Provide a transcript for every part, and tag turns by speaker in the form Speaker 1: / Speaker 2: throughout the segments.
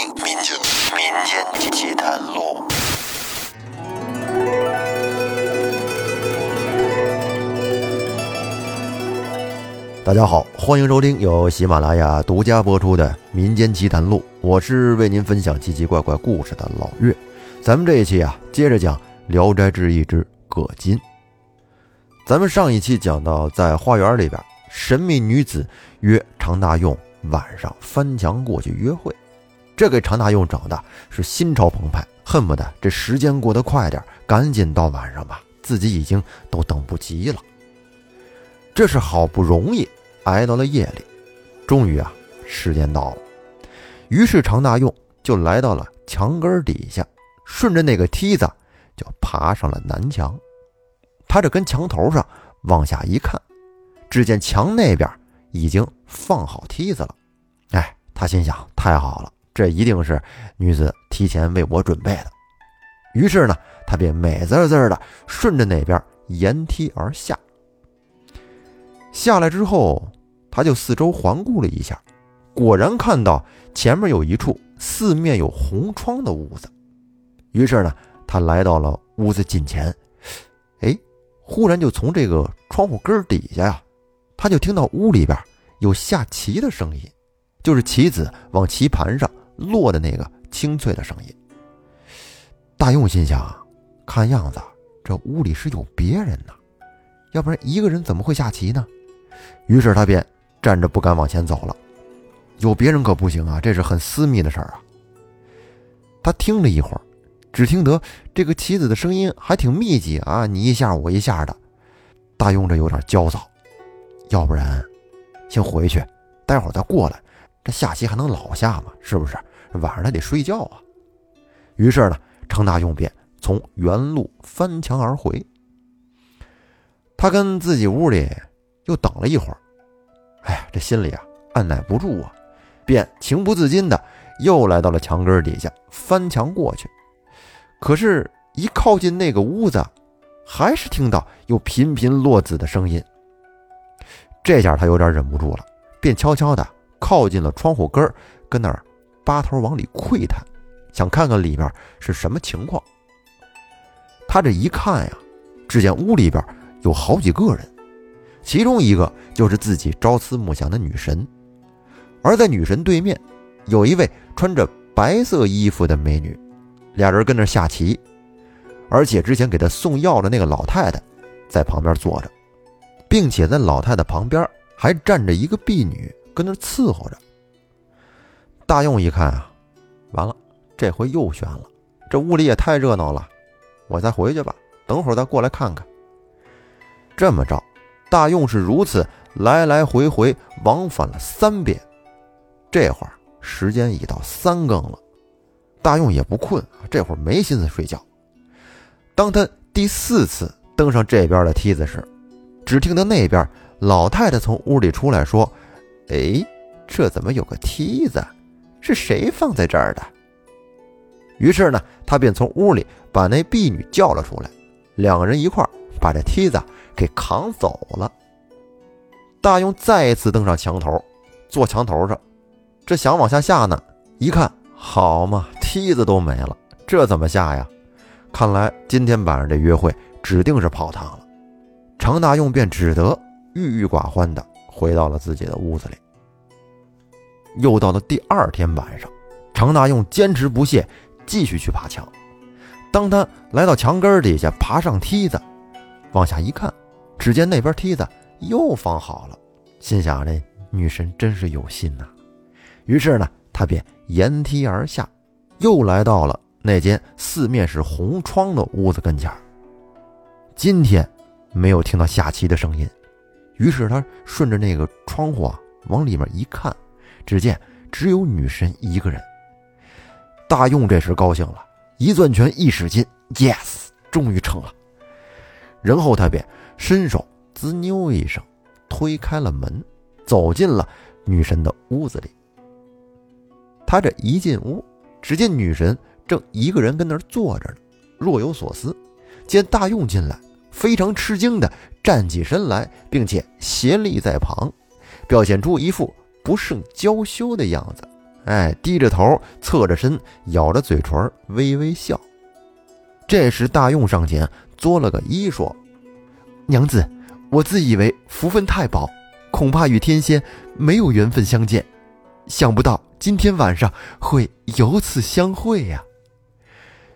Speaker 1: 听民间民间奇谈录。
Speaker 2: 大家好，欢迎收听由喜马拉雅独家播出的《民间奇谈录》，我是为您分享奇奇怪怪故事的老岳。咱们这一期啊，接着讲《聊斋志异之葛金》。咱们上一期讲到，在花园里边，神秘女子约常大用晚上翻墙过去约会，这给常大用整的是心潮澎湃，恨不得这时间过得快点，赶紧到晚上吧，自己已经都等不及了。这是好不容易。挨到了夜里，终于啊，时间到了。于是常大用就来到了墙根底下，顺着那个梯子就爬上了南墙。他这跟墙头上往下一看，只见墙那边已经放好梯子了。哎，他心想：太好了，这一定是女子提前为我准备的。于是呢，他便美滋滋的顺着那边沿梯而下。下来之后，他就四周环顾了一下，果然看到前面有一处四面有红窗的屋子。于是呢，他来到了屋子近前，哎，忽然就从这个窗户根底下呀，他就听到屋里边有下棋的声音，就是棋子往棋盘上落的那个清脆的声音。大用心想，看样子这屋里是有别人呢，要不然一个人怎么会下棋呢？于是他便站着不敢往前走了，有别人可不行啊，这是很私密的事儿啊。他听了一会儿，只听得这个棋子的声音还挺密集啊，你一下我一下的。大用这有点焦躁，要不然先回去，待会儿再过来，这下棋还能老下吗？是不是？晚上他得睡觉啊。于是呢，程大用便从原路翻墙而回。他跟自己屋里。又等了一会儿，哎呀，这心里啊按耐不住啊，便情不自禁的又来到了墙根底下翻墙过去。可是，一靠近那个屋子，还是听到有频频落子的声音。这下他有点忍不住了，便悄悄的靠近了窗户根儿，跟那儿扒头往里窥探，想看看里面是什么情况。他这一看呀，只见屋里边有好几个人。其中一个就是自己朝思暮想的女神，而在女神对面，有一位穿着白色衣服的美女，俩人跟那下棋，而且之前给他送药的那个老太太，在旁边坐着，并且在老太太旁边还站着一个婢女跟那伺候着。大用一看啊，完了，这回又悬了，这屋里也太热闹了，我再回去吧，等会儿再过来看看。这么着。大用是如此来来回回往返了三遍，这会儿时间已到三更了，大用也不困这会儿没心思睡觉。当他第四次登上这边的梯子时，只听到那边老太太从屋里出来说：“哎，这怎么有个梯子？是谁放在这儿的？”于是呢，他便从屋里把那婢女叫了出来，两个人一块儿把这梯子。给扛走了。大用再一次登上墙头，坐墙头上，这想往下下呢，一看，好嘛，梯子都没了，这怎么下呀？看来今天晚上这约会指定是泡汤了。常大用便只得郁郁寡欢的回到了自己的屋子里。又到了第二天晚上，常大用坚持不懈，继续去爬墙。当他来到墙根底下，爬上梯子，往下一看。只见那边梯子又放好了，心想这女神真是有心呐。于是呢，他便沿梯而下，又来到了那间四面是红窗的屋子跟前。今天没有听到下棋的声音，于是他顺着那个窗户啊往里面一看，只见只有女神一个人。大用这时高兴了，一攥拳一使劲，yes，终于成了。然后他便。伸手滋妞一声，推开了门，走进了女神的屋子里。他这一进屋，只见女神正一个人跟那儿坐着呢，若有所思。见大用进来，非常吃惊的站起身来，并且斜立在旁，表现出一副不胜娇羞的样子，哎，低着头，侧着身，咬着嘴唇，微微笑。这时，大用上前作了个揖，说：“娘子，我自以为福分太薄，恐怕与天仙没有缘分相见，想不到今天晚上会有此相会呀。”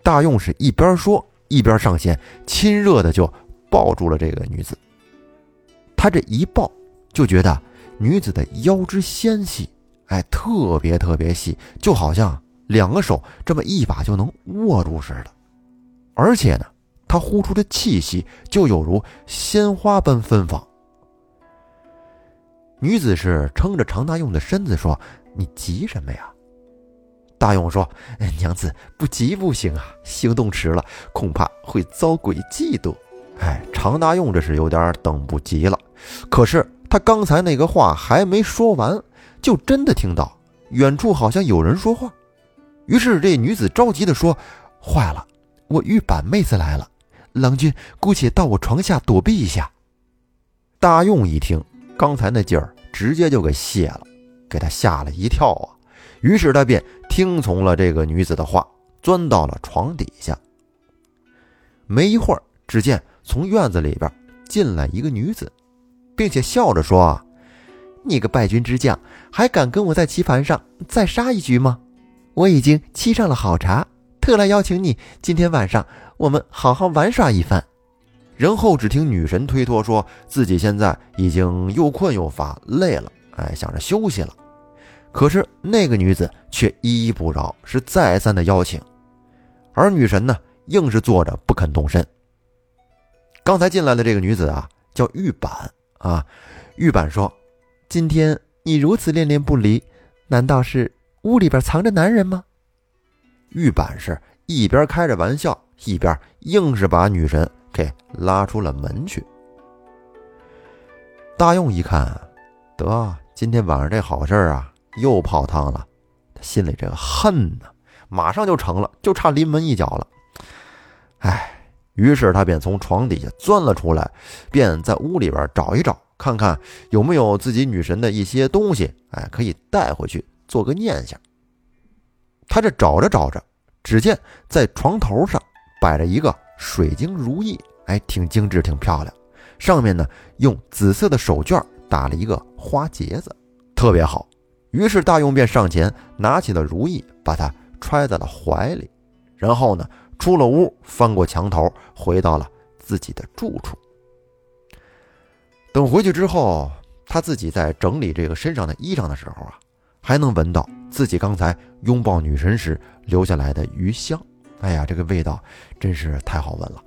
Speaker 2: 大用是一边说一边上前，亲热的就抱住了这个女子。他这一抱，就觉得女子的腰肢纤细，哎，特别特别细，就好像两个手这么一把就能握住似的。而且呢，她呼出的气息就有如鲜花般芬芳。女子是撑着常大用的身子说：“你急什么呀？”大用说：“娘子不急不行啊，行动迟了，恐怕会遭鬼嫉妒。”哎，常大用这是有点等不及了。可是他刚才那个话还没说完，就真的听到远处好像有人说话。于是这女子着急地说：“坏了，我玉板妹子来了，郎君姑且到我床下躲避一下。”大用一听，刚才那劲儿直接就给泄了，给他吓了一跳啊！于是他便听从了这个女子的话，钻到了床底下。没一会儿，只见从院子里边进来一个女子。并且笑着说：“你个败军之将，还敢跟我在棋盘上再杀一局吗？我已经沏上了好茶，特来邀请你今天晚上我们好好玩耍一番。”然后只听女神推脱说自己现在已经又困又乏，累了，哎，想着休息了。可是那个女子却依依不饶，是再三的邀请，而女神呢，硬是坐着不肯动身。刚才进来的这个女子啊，叫玉板。啊，玉板说：“今天你如此恋恋不离，难道是屋里边藏着男人吗？”玉板是一边开着玩笑，一边硬是把女神给拉出了门去。大用一看，得今天晚上这好事啊，又泡汤了，他心里这个恨呢，马上就成了，就差临门一脚了。于是他便从床底下钻了出来，便在屋里边找一找，看看有没有自己女神的一些东西，哎，可以带回去做个念想。他这找着找着，只见在床头上摆着一个水晶如意，哎，挺精致，挺漂亮。上面呢用紫色的手绢打了一个花结子，特别好。于是大用便上前拿起了如意，把它揣在了怀里，然后呢。出了屋，翻过墙头，回到了自己的住处。等回去之后，他自己在整理这个身上的衣裳的时候啊，还能闻到自己刚才拥抱女神时留下来的余香。哎呀，这个味道真是太好闻了。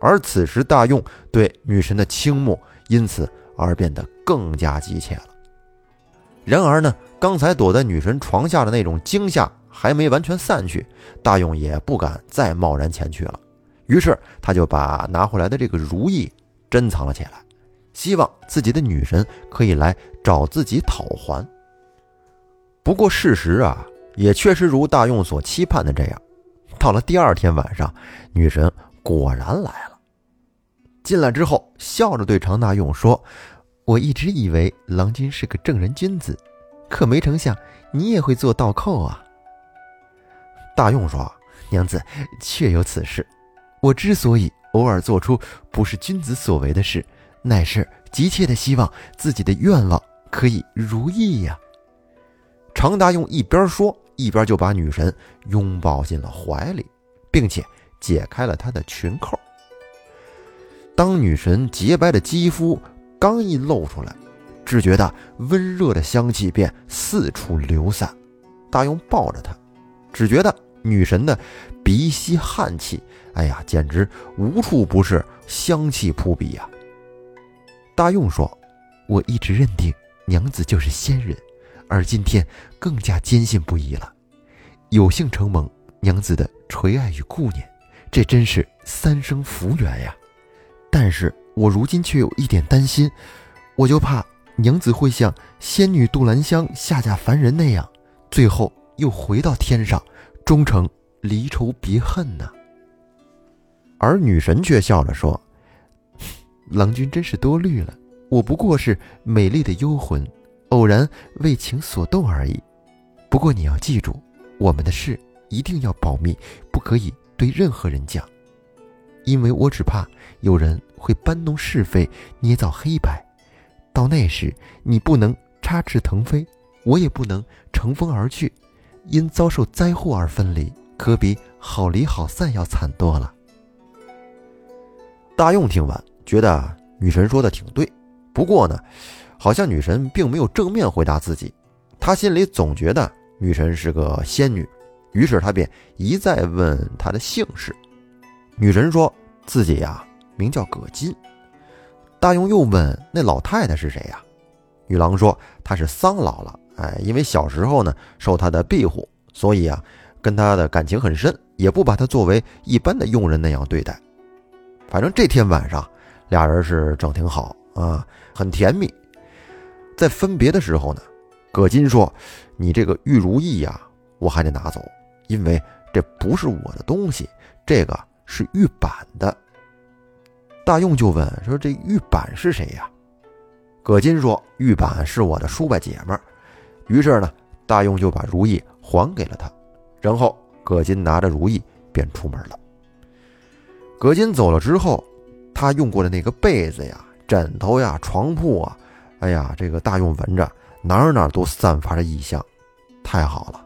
Speaker 2: 而此时，大用对女神的倾慕因此而变得更加急切了。然而呢，刚才躲在女神床下的那种惊吓。还没完全散去，大勇也不敢再贸然前去了。于是他就把拿回来的这个如意珍藏了起来，希望自己的女神可以来找自己讨还。不过事实啊，也确实如大用所期盼的这样。到了第二天晚上，女神果然来了。进来之后，笑着对常大用说：“我一直以为郎君是个正人君子，可没成想你也会做倒扣啊。”大用说：“娘子，确有此事。我之所以偶尔做出不是君子所为的事，乃是急切的希望自己的愿望可以如意呀。”常大用一边说，一边就把女神拥抱进了怀里，并且解开了她的裙扣。当女神洁白的肌肤刚一露出来，只觉得温热的香气便四处流散。大用抱着她，只觉得。女神的鼻息汗气，哎呀，简直无处不是香气扑鼻呀！大用说：“我一直认定娘子就是仙人，而今天更加坚信不疑了。有幸承蒙娘子的垂爱与顾念，这真是三生福缘呀！但是我如今却有一点担心，我就怕娘子会像仙女杜兰香下嫁凡人那样，最后又回到天上。”终成离愁别恨呢。而女神却笑着说：“ 郎君真是多虑了，我不过是美丽的幽魂，偶然为情所动而已。不过你要记住，我们的事一定要保密，不可以对任何人讲，因为我只怕有人会搬弄是非，捏造黑白。到那时，你不能插翅腾飞，我也不能乘风而去，因遭受灾祸而分离，可比好离好散要惨多了。大用听完，觉得女神说的挺对，不过呢，好像女神并没有正面回答自己，他心里总觉得女神是个仙女，于是他便一再问她的姓氏。女神说自己呀名叫葛金。大用又问：“那老太太是谁呀？”女郎说：“她是桑姥姥。哎，因为小时候呢受他的庇护，所以啊跟他的感情很深，也不把他作为一般的佣人那样对待。反正这天晚上，俩人是整挺好啊，很甜蜜。在分别的时候呢，葛金说：‘你这个玉如意呀，我还得拿走，因为这不是我的东西，这个是玉板的。’”大用就问说：“这玉板是谁呀？”葛金说：“玉板是我的叔伯姐们儿。”于是呢，大用就把如意还给了他，然后葛金拿着如意便出门了。葛金走了之后，他用过的那个被子呀、枕头呀、床铺啊，哎呀，这个大用闻着哪儿哪儿都散发着异香，太好了。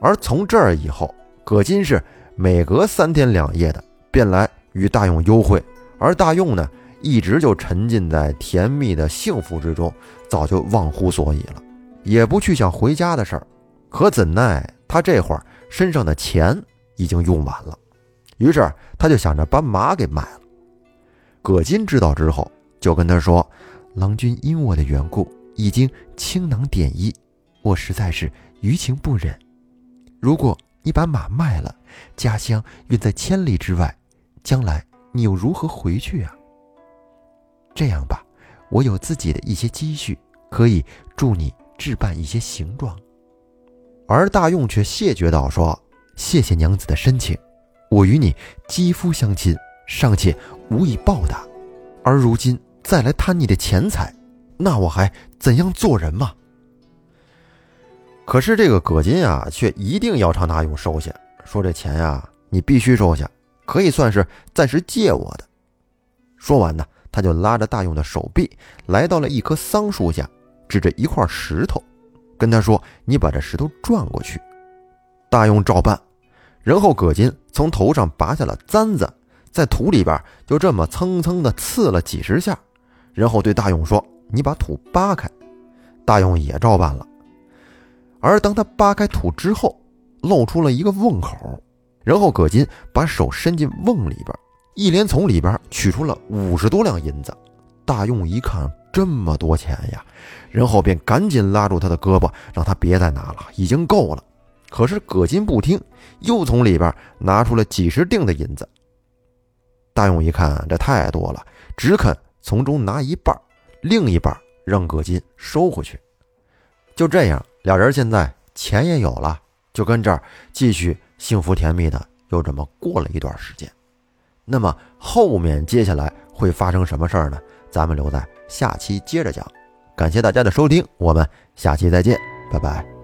Speaker 2: 而从这儿以后，葛金是每隔三天两夜的便来。与大用幽会，而大用呢，一直就沉浸在甜蜜的幸福之中，早就忘乎所以了，也不去想回家的事儿。可怎奈他这会儿身上的钱已经用完了，于是他就想着把马给卖了。葛金知道之后，就跟他说：“郎君因我的缘故，已经倾囊点衣，我实在是于情不忍。如果你把马卖了，家乡远在千里之外。”将来你又如何回去啊？这样吧，我有自己的一些积蓄，可以助你置办一些行装。而大用却谢绝道：“说谢谢娘子的深情，我与你肌肤相亲，尚且无以报答，而如今再来贪你的钱财，那我还怎样做人嘛？”可是这个葛金啊，却一定要朝大用收下，说这钱呀，你必须收下。可以算是暂时借我的。说完呢，他就拉着大用的手臂，来到了一棵桑树下，指着一块石头，跟他说：“你把这石头转过去。”大用照办。然后葛金从头上拔下了簪子，在土里边就这么蹭蹭的刺了几十下，然后对大勇说：“你把土扒开。”大用也照办了。而当他扒开土之后，露出了一个瓮口。然后葛金把手伸进瓮里边，一连从里边取出了五十多两银子。大用一看这么多钱呀，然后便赶紧拉住他的胳膊，让他别再拿了，已经够了。可是葛金不听，又从里边拿出了几十锭的银子。大用一看这太多了，只肯从中拿一半，另一半让葛金收回去。就这样，俩人现在钱也有了，就跟这儿继续。幸福甜蜜的又这么过了一段时间，那么后面接下来会发生什么事儿呢？咱们留在下期接着讲。感谢大家的收听，我们下期再见，拜拜。